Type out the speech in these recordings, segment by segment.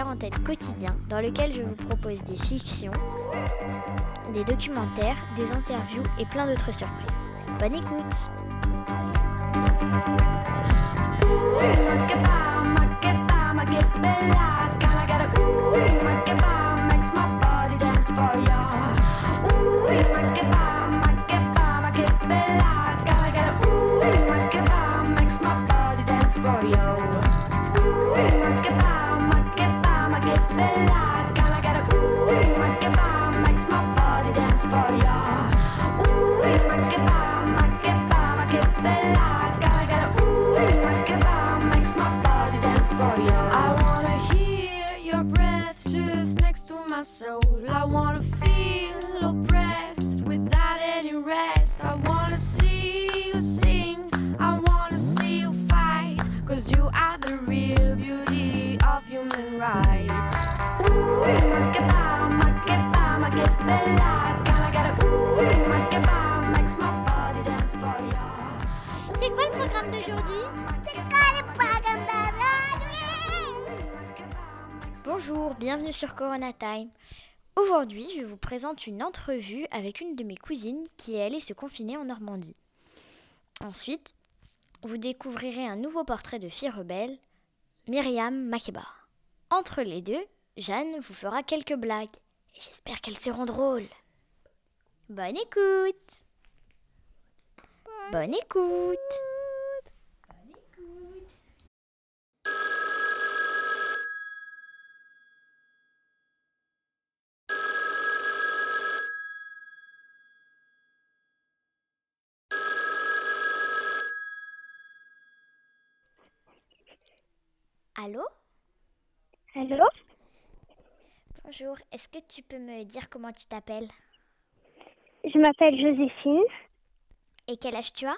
quarantaine quotidien dans lequel je vous propose des fictions, des documentaires, des interviews et plein d'autres surprises. Bonne écoute Bonjour, bienvenue sur Corona Time. Aujourd'hui, je vous présente une entrevue avec une de mes cousines qui est allée se confiner en Normandie. Ensuite, vous découvrirez un nouveau portrait de fille rebelle, Myriam Makeba. Entre les deux, Jeanne vous fera quelques blagues et j'espère qu'elles seront drôles. Bonne écoute Bonne écoute Allô? Allô? Bonjour, est-ce que tu peux me dire comment tu t'appelles? Je m'appelle Joséphine et quel âge tu as?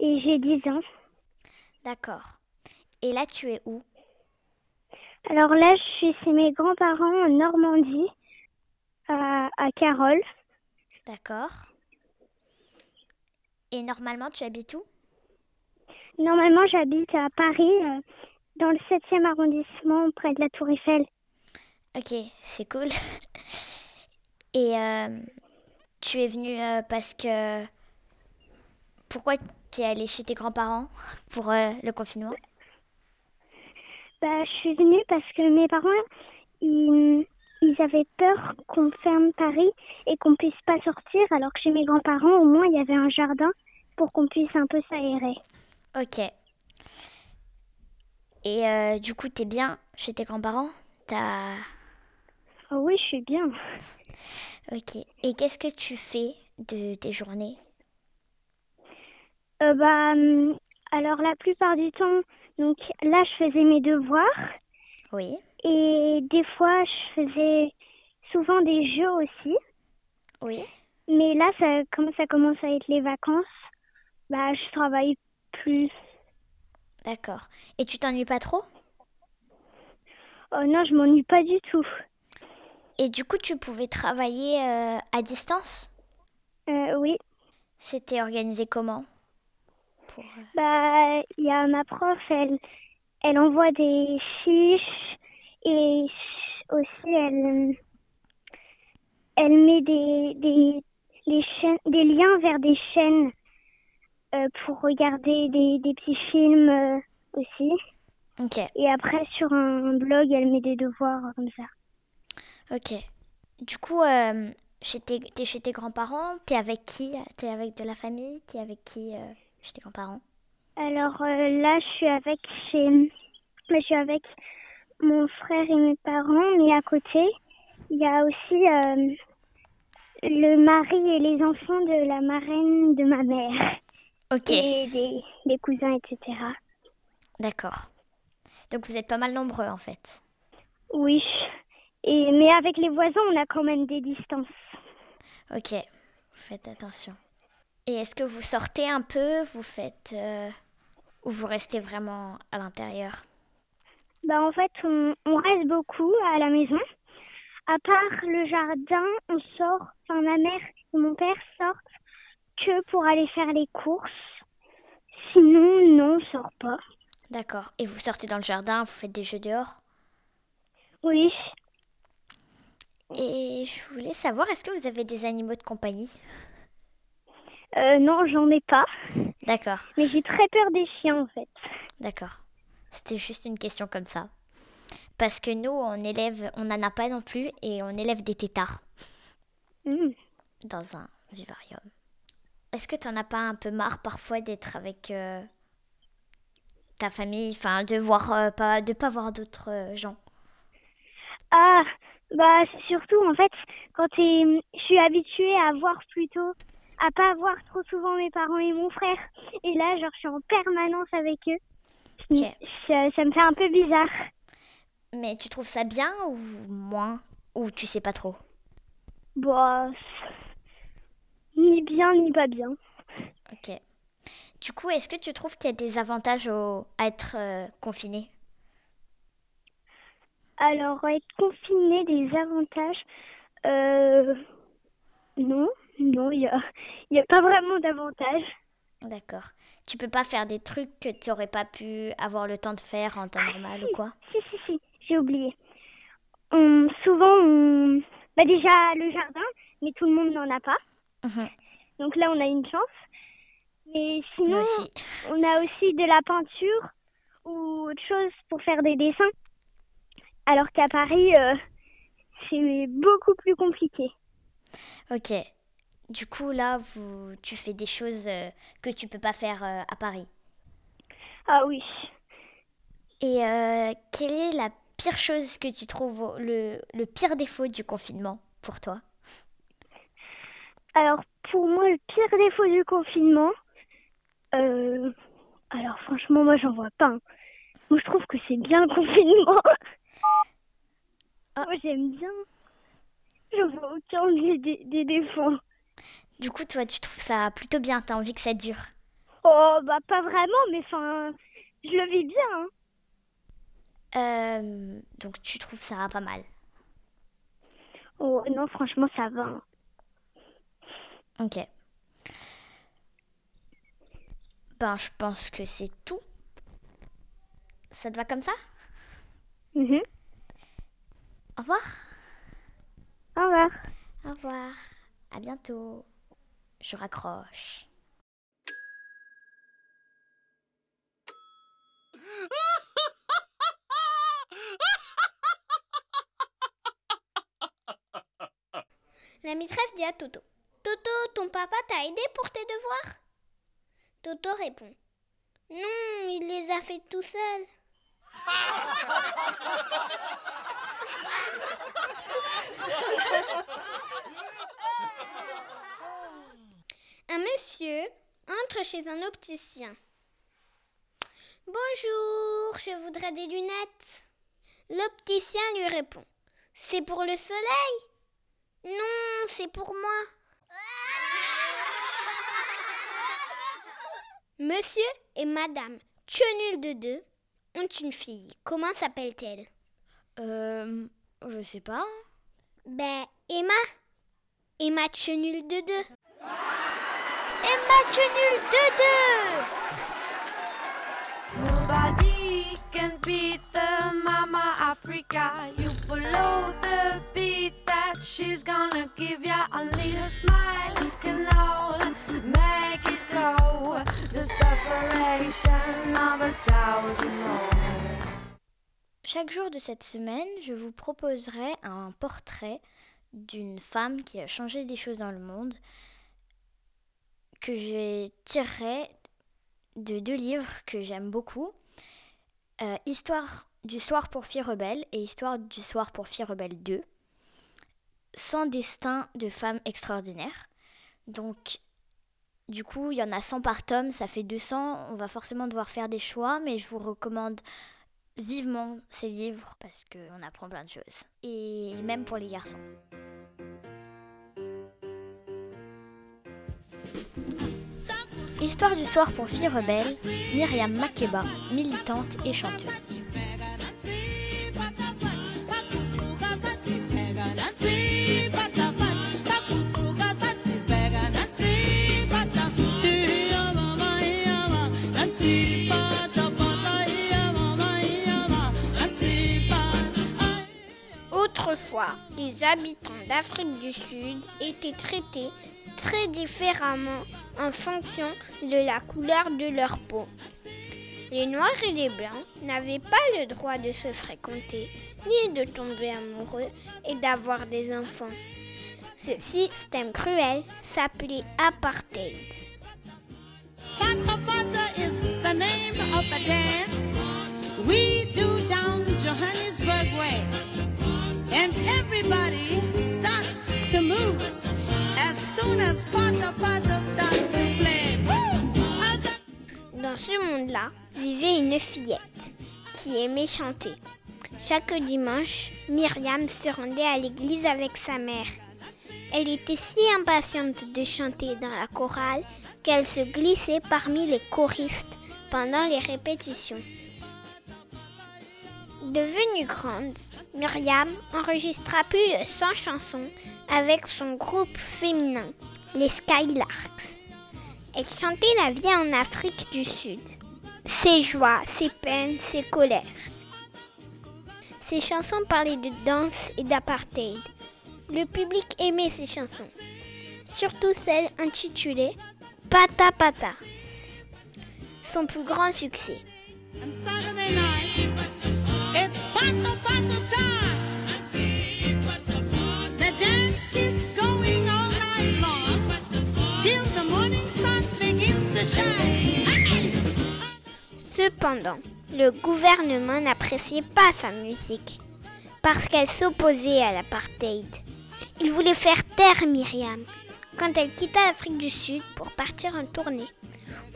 Et j'ai 10 ans. D'accord. Et là, tu es où? Alors là, je suis chez mes grands-parents en Normandie, à, à Carole. D'accord. Et normalement, tu habites où? Normalement, j'habite à Paris, euh, dans le 7e arrondissement, près de la Tour Eiffel. Ok, c'est cool. Et euh, tu es venue euh, parce que... Pourquoi tu es allée chez tes grands-parents pour euh, le confinement? Bah, je suis venue parce que mes parents, ils, ils avaient peur qu'on ferme Paris et qu'on puisse pas sortir, alors que chez mes grands-parents, au moins, il y avait un jardin pour qu'on puisse un peu s'aérer. Ok. Et euh, du coup, t'es bien chez tes grands-parents? T'as... Oh oui, je suis bien. Ok. Et qu'est-ce que tu fais de tes journées? Euh, bah, hum, alors la plupart du temps, donc là, je faisais mes devoirs Oui. et des fois, je faisais souvent des jeux aussi. Oui. Mais là, ça, comme ça commence à être les vacances, bah, je travaille plus. D'accord. Et tu t'ennuies pas trop? Oh non, je m'ennuie pas du tout. Et du coup, tu pouvais travailler euh, à distance? Euh, oui, C'était organisé comment? Pour, euh, bah, il y a ma prof, elle, elle envoie des fiches et aussi elle, elle met des, des, les chaînes, des liens vers des chaînes pour regarder des, des petits films euh, aussi. Ok, Et après, sur un blog, elle met des devoirs euh, comme ça. ok. Du coup, euh, tes, chez tes grands-parents T'es avec qui T'es avec de la famille T'es avec qui euh, chez tes grands-parents? Alors euh, là, je suis avec chez, je suis avec mon frère et mes parents, mais à côté, il y a aussi euh, le mari et les enfants de la marraine de ma mère Ok, et des, des cousins, etc. d'accord. Donc vous êtes pas mal nombreux en fait. Oui, et mais avec les voisins, on a quand même des distances. Ok, faites attention. Et est-ce que vous sortez un peu? Vous faites... euh, ou vous restez vraiment à l'intérieur? Bah en fait, on, on reste beaucoup à la maison. À part le jardin, on sort, enfin ma mère et mon père sortent que pour aller faire les courses. Sinon, non, on sort pas. D'accord. Et vous sortez dans le jardin, vous faites des jeux dehors? Oui. Et je voulais savoir, est-ce que vous avez des animaux de compagnie? Euh, non, j'en ai pas. D'accord, Mais j'ai très peur des chiens, en fait. d'accord. C'était juste une question comme ça. Parce que nous, on élève, on n'en a pas non plus, et on élève des têtards Hmm. dans un vivarium. Est-ce que tu n'en as pas un peu marre parfois d'être avec euh, ta famille, enfin de voir euh, pas, de pas voir d'autres euh, gens? Ah, bah surtout en fait quand je suis habituée à voir plutôt, à pas voir trop souvent mes parents et mon frère. Et là, genre, je suis en permanence avec eux. Ça me fait un peu bizarre. Mais tu trouves ça bien ou moins? Ou tu sais pas trop? Bah, ni bien ni pas bien. Ok. Du coup, est-ce que tu trouves qu'il y a des avantages au- à être euh, confiné? Alors, être confiné, des avantages euh, Non, non, il y a, y a pas vraiment d'avantages. D'accord. Tu peux pas faire des trucs que tu aurais pas pu avoir le temps de faire en temps normal ou quoi? Si, si, si, j'ai oublié. On- souvent, on... Bah déjà, le jardin, mais tout le monde n'en a pas. Mhm. Donc là, on a une chance. Mais sinon, on a aussi de la peinture ou autre chose pour faire des dessins. Alors qu'à Paris, euh, c'est beaucoup plus compliqué. Ok. Du coup, là, vous, tu fais des choses euh, que tu peux pas faire euh, à Paris. Ah oui. Et quelle est la pire chose que tu trouves, le pire défaut du confinement pour toi? Alors, pour moi, le pire défaut du confinement, euh, alors franchement, moi, j'en vois pas. hein. Moi, je trouve que c'est bien le confinement. Ah. Moi, j'aime bien. J'en vois aucun des, des, des défauts. Du coup, toi, tu trouves ça plutôt bien, t'as envie que ça dure? Oh, bah, pas vraiment, mais enfin, je le vis bien. hein. Euh, donc, tu trouves ça pas mal? Oh, non, franchement, ça va. Ok. Ben, je pense que c'est tout. Ça te va comme ça? Mhm. Au revoir. Au revoir. Au revoir. À bientôt. Je raccroche. La maîtresse dit à Toto Toto, ton papa t'a aidé pour tes devoirs? Toto répond Non, il les a fait tout seul. Un monsieur entre chez un opticien. Bonjour, je voudrais des lunettes. L'opticien lui répond C'est pour le soleil? Non, c'est pour moi. Monsieur et Madame Chenul de deux ont une fille. Comment s'appelle-t-elle? Euh, je sais pas. Ben, Emma. Emma Chenul de deux. Emma Chenul de deux Nobody can beat the Mama Africa. You follow the beat that she's gonna give ya. Only a smile Chaque jour de cette semaine, je vous proposerai un portrait d'une femme qui a changé des choses dans le monde que j'ai tiré de deux livres que j'aime beaucoup. Euh, Histoire du soir pour filles rebelles et Histoire du soir pour filles rebelles 2. Sans destin de femmes extraordinaires. Donc, du coup, il y en a 100 par tome, ça fait 200. On va forcément devoir faire des choix, mais je vous recommande vivement ces livres parce qu'on apprend plein de choses. Et même pour les garçons. Histoire du soir pour filles rebelles, Myriam Makeba, militante et chanteuse. Habitants d'Afrique du Sud étaient traités très différemment en fonction de la couleur de leur peau. Les Noirs et les Blancs n'avaient pas le droit de se fréquenter, ni de tomber amoureux et d'avoir des enfants. Ce système cruel s'appelait apartheid. Monde-là vivait une fillette qui aimait chanter. Chaque dimanche, Myriam se rendait à l'église avec sa mère. Elle était si impatiente de chanter dans la chorale qu'elle se glissait parmi les choristes pendant les répétitions. Devenue grande, Myriam enregistra plus de 100 chansons avec son groupe féminin, les Skylarks. Elle chantait la vie en Afrique du Sud, ses joies, ses peines, ses colères. Ses chansons parlaient de danse et d'apartheid. Le public aimait ces chansons, surtout celle intitulée Pata Pata, son plus grand succès. Cependant, le gouvernement n'appréciait pas sa musique parce qu'elle s'opposait à l'apartheid. Il voulait faire taire Myriam. Quand elle quitta l'Afrique du Sud pour partir en tournée,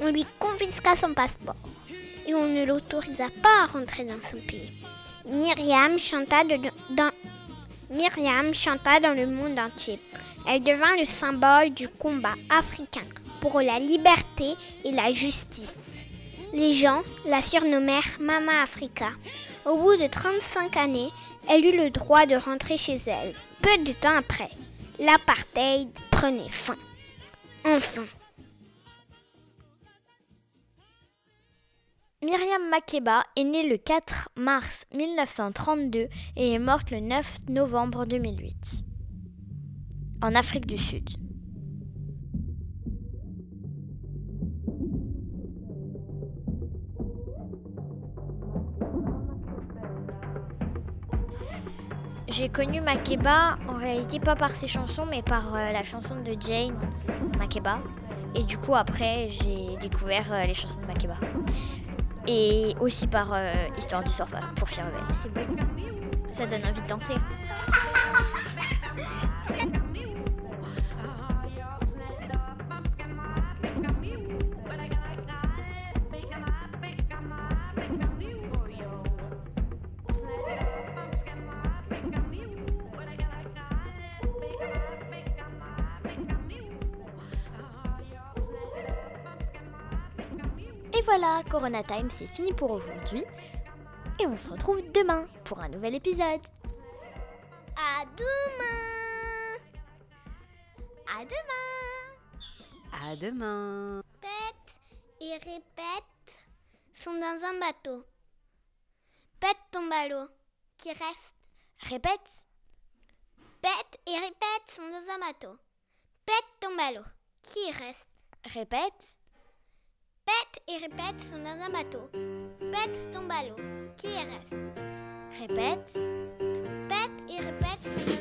on lui confisqua son passeport et on ne l'autorisa pas à rentrer dans son pays. Myriam chanta, chanta dans le monde entier. Elle devint le symbole du combat africain pour la liberté et la justice. Les gens la surnommèrent Mama Africa. Au bout de 35 années, elle eut le droit de rentrer chez elle. Peu de temps après, l'apartheid prenait fin. Enfin. Myriam Makeba est née le 4 mars 1932 et est morte le 9 novembre 2008 en Afrique du Sud. J'ai connu Makeba en réalité pas par ses chansons mais par euh, la chanson de Jane Makeba. Et du coup après j'ai découvert euh, les chansons de Makeba. Et aussi par euh, Histoire du sort pour Rebelle. C'est beau. Ça donne envie de danser. Voilà, Corona Time, c'est fini pour aujourd'hui. Et on se retrouve demain pour un nouvel épisode. À demain À demain À demain. Pète et répète sont dans un bateau. Pète ton ballot qui reste. Répète. Pète et répète sont dans un bateau. Pète ton ballot qui reste. Répète. Pète et répète un bateau. Pète ton ballot qui reste? Répète. Pète et répète dans